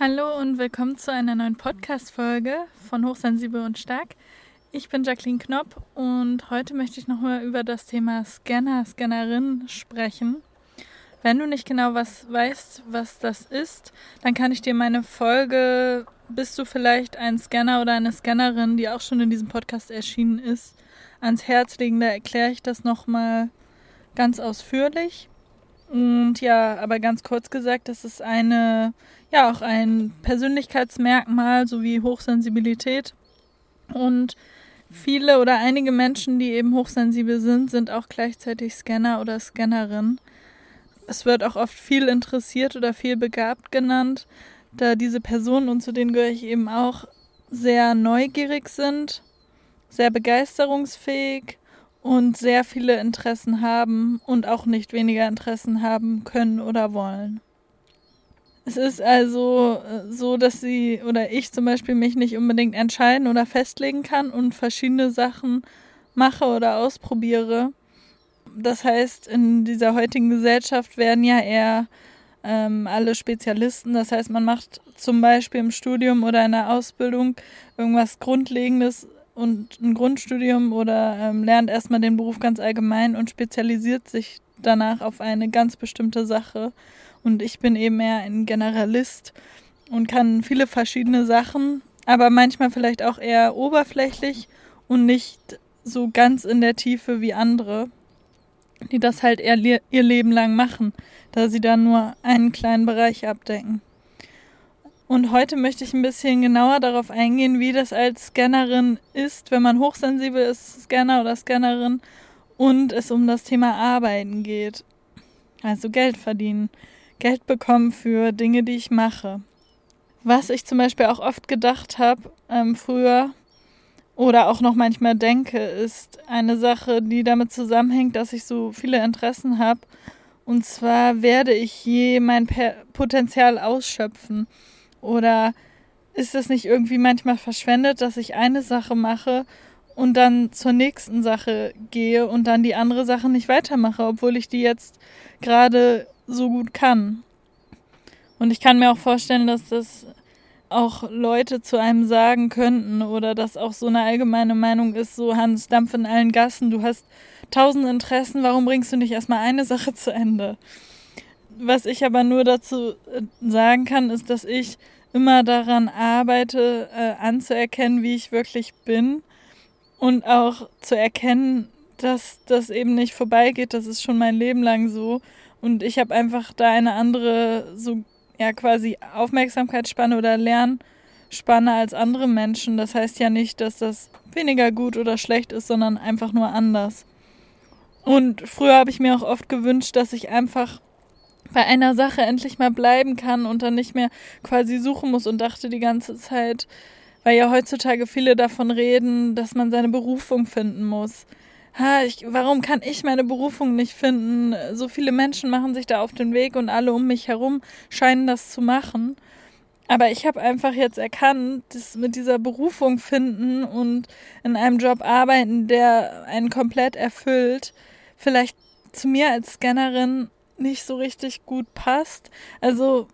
Hallo und willkommen zu einer neuen Podcast-Folge von Hochsensibel und Stark. Ich bin Jacqueline Knopp und heute möchte ich nochmal über das Thema Scanner, Scannerin sprechen. Wenn du nicht genau was weißt, was das ist, dann kann ich dir meine Folge Bist du vielleicht ein Scanner oder eine Scannerin, die auch schon in diesem Podcast erschienen ist, ans Herz legen. Da erkläre ich das nochmal ganz ausführlich. Und ja, aber ganz kurz gesagt, das ist eine, ja, auch ein Persönlichkeitsmerkmal sowie Hochsensibilität. Und viele oder einige Menschen, die eben hochsensibel sind, sind auch gleichzeitig Scanner oder Scannerin. Es wird auch oft viel interessiert oder viel begabt genannt, da diese Personen, und zu denen gehöre ich eben auch, sehr neugierig sind, sehr begeisterungsfähig und sehr viele Interessen haben und auch nicht weniger Interessen haben können oder wollen. Es ist also äh, so, dass sie oder ich zum Beispiel mich nicht unbedingt entscheiden oder festlegen kann und verschiedene Sachen mache oder ausprobiere. Das heißt, in dieser heutigen Gesellschaft werden ja eher ähm, alle Spezialisten. Das heißt, man macht zum Beispiel im Studium oder in der Ausbildung irgendwas Grundlegendes und ein Grundstudium oder ähm, lernt erstmal den Beruf ganz allgemein und spezialisiert sich danach auf eine ganz bestimmte Sache. Und ich bin eben eher ein Generalist und kann viele verschiedene Sachen, aber manchmal vielleicht auch eher oberflächlich und nicht so ganz in der Tiefe wie andere, die das halt eher ihr Leben lang machen, da sie dann nur einen kleinen Bereich abdecken. Und heute möchte ich ein bisschen genauer darauf eingehen, wie das als Scannerin ist, wenn man hochsensibel ist, Scanner oder Scannerin, und es um das Thema Arbeiten geht. Also Geld verdienen, Geld bekommen für Dinge, die ich mache. Was ich zum Beispiel auch oft gedacht habe ähm, früher oder auch noch manchmal denke, ist eine Sache, die damit zusammenhängt, dass ich so viele Interessen habe. Und zwar werde ich je mein Potenzial ausschöpfen. Oder ist es nicht irgendwie manchmal verschwendet, dass ich eine Sache mache und dann zur nächsten Sache gehe und dann die andere Sache nicht weitermache, obwohl ich die jetzt gerade so gut kann? Und ich kann mir auch vorstellen, dass das auch Leute zu einem sagen könnten oder dass auch so eine allgemeine Meinung ist, so Hans, Dampf in allen Gassen, du hast tausend Interessen, warum bringst du nicht erstmal eine Sache zu Ende? Was ich aber nur dazu äh, sagen kann, ist, dass ich immer daran arbeite, äh, anzuerkennen, wie ich wirklich bin und auch zu erkennen, dass das eben nicht vorbeigeht. Das ist schon mein Leben lang so. Und ich habe einfach da eine andere, so ja quasi Aufmerksamkeitsspanne oder Lernspanne als andere Menschen. Das heißt ja nicht, dass das weniger gut oder schlecht ist, sondern einfach nur anders. Und früher habe ich mir auch oft gewünscht, dass ich einfach bei einer Sache endlich mal bleiben kann und dann nicht mehr quasi suchen muss und dachte die ganze Zeit, weil ja heutzutage viele davon reden, dass man seine Berufung finden muss. Ha, ich, warum kann ich meine Berufung nicht finden? So viele Menschen machen sich da auf den Weg und alle um mich herum scheinen das zu machen. Aber ich habe einfach jetzt erkannt, dass mit dieser Berufung finden und in einem Job arbeiten, der einen komplett erfüllt, vielleicht zu mir als Scannerin nicht so richtig gut passt. Also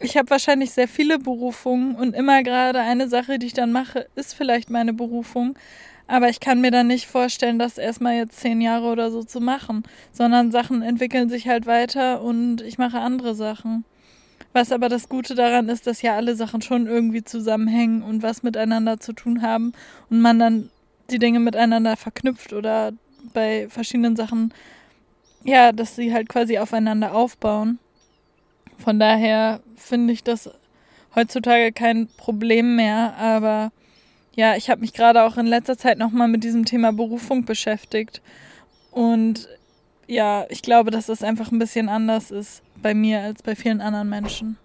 ich habe wahrscheinlich sehr viele Berufungen und immer gerade eine Sache, die ich dann mache, ist vielleicht meine Berufung. Aber ich kann mir dann nicht vorstellen, das erstmal jetzt zehn Jahre oder so zu machen, sondern Sachen entwickeln sich halt weiter und ich mache andere Sachen. Was aber das Gute daran ist, dass ja alle Sachen schon irgendwie zusammenhängen und was miteinander zu tun haben und man dann die Dinge miteinander verknüpft oder bei verschiedenen Sachen ja, dass sie halt quasi aufeinander aufbauen. Von daher finde ich das heutzutage kein Problem mehr, aber ja, ich habe mich gerade auch in letzter Zeit nochmal mit diesem Thema Berufung beschäftigt. Und ja, ich glaube, dass das einfach ein bisschen anders ist bei mir als bei vielen anderen Menschen.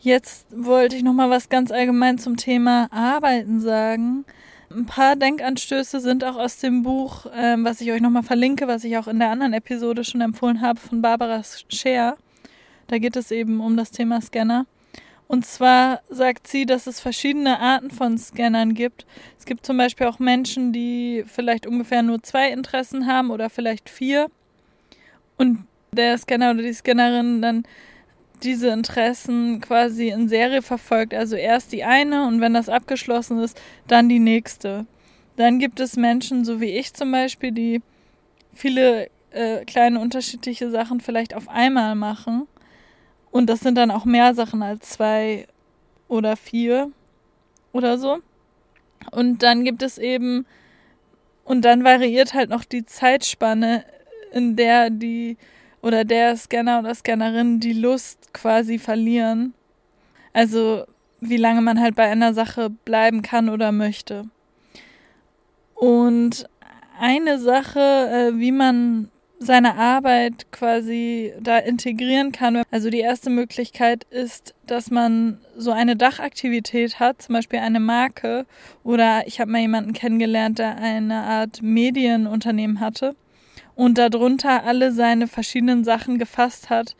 Jetzt wollte ich nochmal was ganz allgemein zum Thema Arbeiten sagen. Ein paar Denkanstöße sind auch aus dem Buch, ähm, was ich euch nochmal verlinke, was ich auch in der anderen Episode schon empfohlen habe, von Barbara Scher. Da geht es eben um das Thema Scanner. Und zwar sagt sie, dass es verschiedene Arten von Scannern gibt. Es gibt zum Beispiel auch Menschen, die vielleicht ungefähr nur zwei Interessen haben oder vielleicht vier. Und der Scanner oder die Scannerin dann diese Interessen quasi in Serie verfolgt. Also erst die eine und wenn das abgeschlossen ist, dann die nächste. Dann gibt es Menschen, so wie ich zum Beispiel, die viele äh, kleine unterschiedliche Sachen vielleicht auf einmal machen. Und das sind dann auch mehr Sachen als zwei oder vier oder so. Und dann gibt es eben, und dann variiert halt noch die Zeitspanne, in der die oder der Scanner oder Scannerin die Lust quasi verlieren. Also wie lange man halt bei einer Sache bleiben kann oder möchte. Und eine Sache, äh, wie man seine Arbeit quasi da integrieren kann. Also die erste Möglichkeit ist, dass man so eine Dachaktivität hat, zum Beispiel eine Marke oder ich habe mal jemanden kennengelernt, der eine Art Medienunternehmen hatte und darunter alle seine verschiedenen Sachen gefasst hat,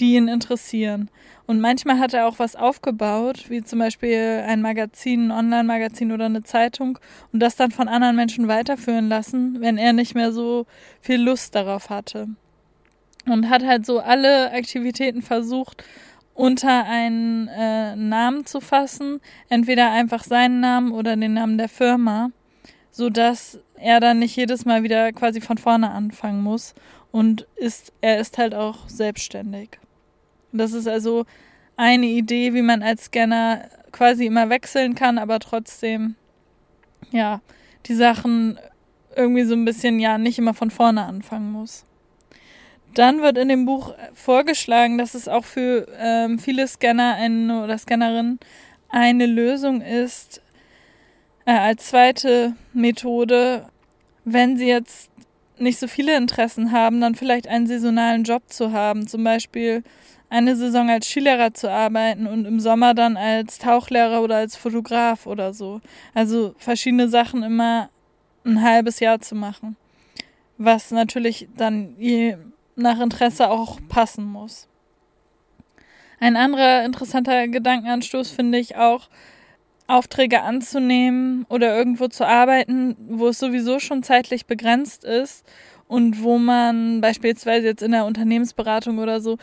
die ihn interessieren. Und manchmal hat er auch was aufgebaut, wie zum Beispiel ein Magazin, ein Online-Magazin oder eine Zeitung und das dann von anderen Menschen weiterführen lassen, wenn er nicht mehr so viel Lust darauf hatte. Und hat halt so alle Aktivitäten versucht, unter einen äh, Namen zu fassen, entweder einfach seinen Namen oder den Namen der Firma, sodass er dann nicht jedes Mal wieder quasi von vorne anfangen muss und ist, er ist halt auch selbstständig. Das ist also eine Idee, wie man als Scanner quasi immer wechseln kann, aber trotzdem, ja, die Sachen irgendwie so ein bisschen, ja, nicht immer von vorne anfangen muss. Dann wird in dem Buch vorgeschlagen, dass es auch für ähm, viele Scanner oder Scannerinnen eine Lösung ist, äh, als zweite Methode, wenn sie jetzt nicht so viele Interessen haben, dann vielleicht einen saisonalen Job zu haben. Zum Beispiel eine Saison als Skilehrer zu arbeiten und im Sommer dann als Tauchlehrer oder als Fotograf oder so. Also verschiedene Sachen immer ein halbes Jahr zu machen. Was natürlich dann je nach Interesse auch passen muss. Ein anderer interessanter Gedankenanstoß finde ich auch, Aufträge anzunehmen oder irgendwo zu arbeiten, wo es sowieso schon zeitlich begrenzt ist und wo man beispielsweise jetzt in der Unternehmensberatung oder so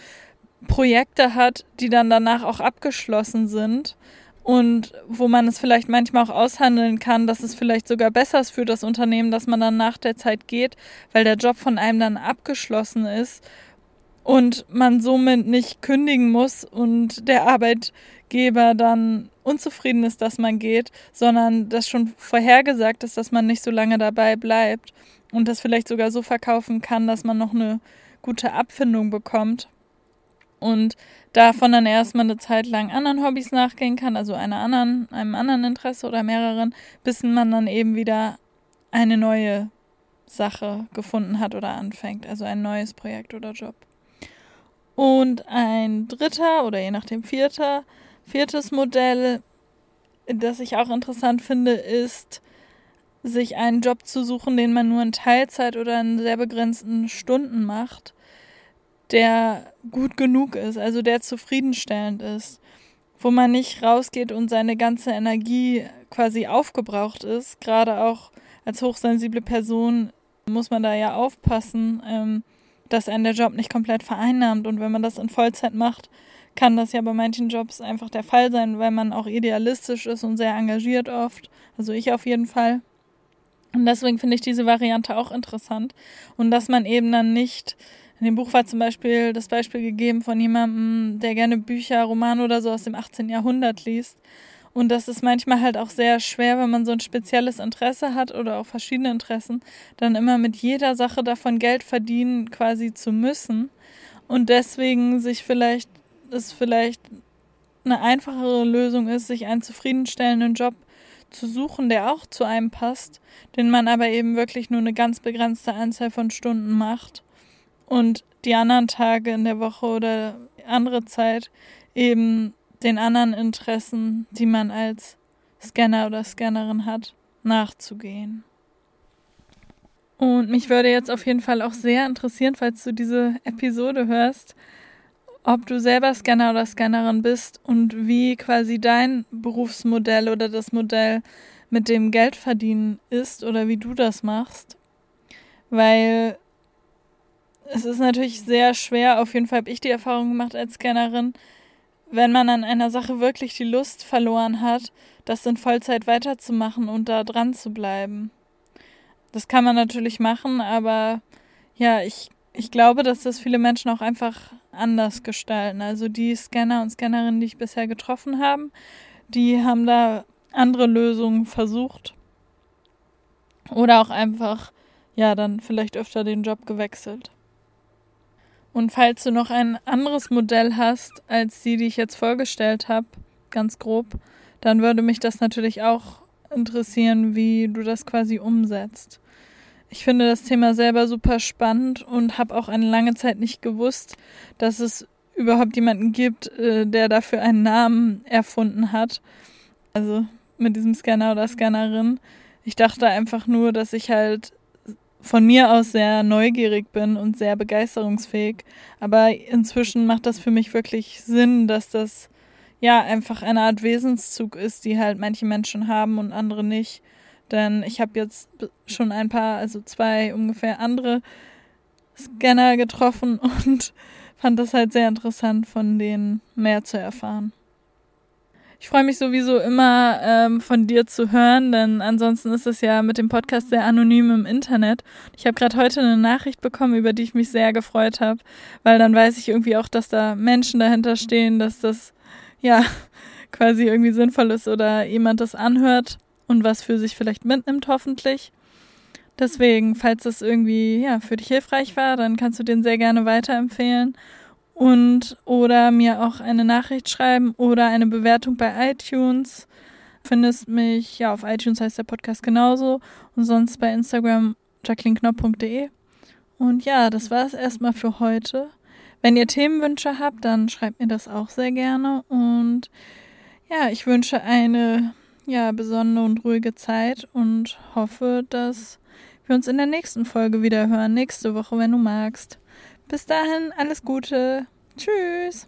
Projekte hat, die dann danach auch abgeschlossen sind und wo man es vielleicht manchmal auch aushandeln kann, dass es vielleicht sogar besser ist für das Unternehmen, dass man dann nach der Zeit geht, weil der Job von einem dann abgeschlossen ist und man somit nicht kündigen muss und der Arbeitgeber dann unzufrieden ist, dass man geht, sondern das schon vorhergesagt ist, dass man nicht so lange dabei bleibt und das vielleicht sogar so verkaufen kann, dass man noch eine gute Abfindung bekommt und davon dann erstmal eine Zeit lang anderen Hobbys nachgehen kann, also einer anderen, einem anderen Interesse oder mehreren, bis man dann eben wieder eine neue Sache gefunden hat oder anfängt, also ein neues Projekt oder Job. Und ein dritter oder je nachdem vierter, viertes Modell, das ich auch interessant finde, ist, sich einen Job zu suchen, den man nur in Teilzeit oder in sehr begrenzten Stunden macht der gut genug ist, also der zufriedenstellend ist, wo man nicht rausgeht und seine ganze Energie quasi aufgebraucht ist. Gerade auch als hochsensible Person muss man da ja aufpassen, ähm, dass einen der Job nicht komplett vereinnahmt. Und wenn man das in Vollzeit macht, kann das ja bei manchen Jobs einfach der Fall sein, weil man auch idealistisch ist und sehr engagiert oft. Also ich auf jeden Fall. Und deswegen finde ich diese Variante auch interessant. Und dass man eben dann nicht in dem Buch war zum Beispiel das Beispiel gegeben von jemandem, der gerne Bücher, Romane oder so aus dem 18. Jahrhundert liest. Und das ist manchmal halt auch sehr schwer, wenn man so ein spezielles Interesse hat oder auch verschiedene Interessen, dann immer mit jeder Sache davon Geld verdienen quasi zu müssen. Und deswegen sich vielleicht, es vielleicht eine einfachere Lösung ist, sich einen zufriedenstellenden Job zu suchen, der auch zu einem passt, den man aber eben wirklich nur eine ganz begrenzte Anzahl von Stunden macht und die anderen Tage in der Woche oder andere Zeit eben den anderen Interessen, die man als Scanner oder Scannerin hat, nachzugehen. Und mich würde jetzt auf jeden Fall auch sehr interessieren, falls du diese Episode hörst, ob du selber Scanner oder Scannerin bist und wie quasi dein Berufsmodell oder das Modell mit dem Geldverdienen ist oder wie du das machst. Weil es ist natürlich sehr schwer, auf jeden Fall habe ich die Erfahrung gemacht als Scannerin, wenn man an einer Sache wirklich die Lust verloren hat, das in Vollzeit weiterzumachen und da dran zu bleiben. Das kann man natürlich machen, aber ja, ich, ich glaube, dass das viele Menschen auch einfach anders gestalten. Also die Scanner und Scannerinnen, die ich bisher getroffen habe, die haben da andere Lösungen versucht. Oder auch einfach, ja, dann vielleicht öfter den Job gewechselt. Und falls du noch ein anderes Modell hast als die, die ich jetzt vorgestellt habe, ganz grob, dann würde mich das natürlich auch interessieren, wie du das quasi umsetzt. Ich finde das Thema selber super spannend und habe auch eine lange Zeit nicht gewusst, dass es überhaupt jemanden gibt, äh, der dafür einen Namen erfunden hat. Also mit diesem Scanner oder Scannerin. Ich dachte einfach nur, dass ich halt von mir aus sehr neugierig bin und sehr begeisterungsfähig. Aber inzwischen macht das für mich wirklich Sinn, dass das ja einfach eine Art Wesenszug ist, die halt manche Menschen haben und andere nicht. Denn ich habe jetzt schon ein paar, also zwei ungefähr andere Scanner getroffen und fand das halt sehr interessant, von denen mehr zu erfahren. Ich freue mich sowieso immer ähm, von dir zu hören, denn ansonsten ist es ja mit dem Podcast sehr anonym im Internet. Ich habe gerade heute eine Nachricht bekommen, über die ich mich sehr gefreut habe, weil dann weiß ich irgendwie auch, dass da Menschen dahinter stehen, dass das ja quasi irgendwie sinnvoll ist oder jemand das anhört und was für sich vielleicht mitnimmt, hoffentlich. Deswegen, falls das irgendwie ja, für dich hilfreich war, dann kannst du den sehr gerne weiterempfehlen und oder mir auch eine Nachricht schreiben oder eine Bewertung bei iTunes. Findest mich, ja, auf iTunes heißt der Podcast genauso und sonst bei Instagram jacquelineknopf.de. Und ja, das war es erstmal für heute. Wenn ihr Themenwünsche habt, dann schreibt mir das auch sehr gerne. Und ja, ich wünsche eine ja, besondere und ruhige Zeit und hoffe, dass wir uns in der nächsten Folge wieder hören. Nächste Woche, wenn du magst. Bis dahin, alles Gute. Tschüss.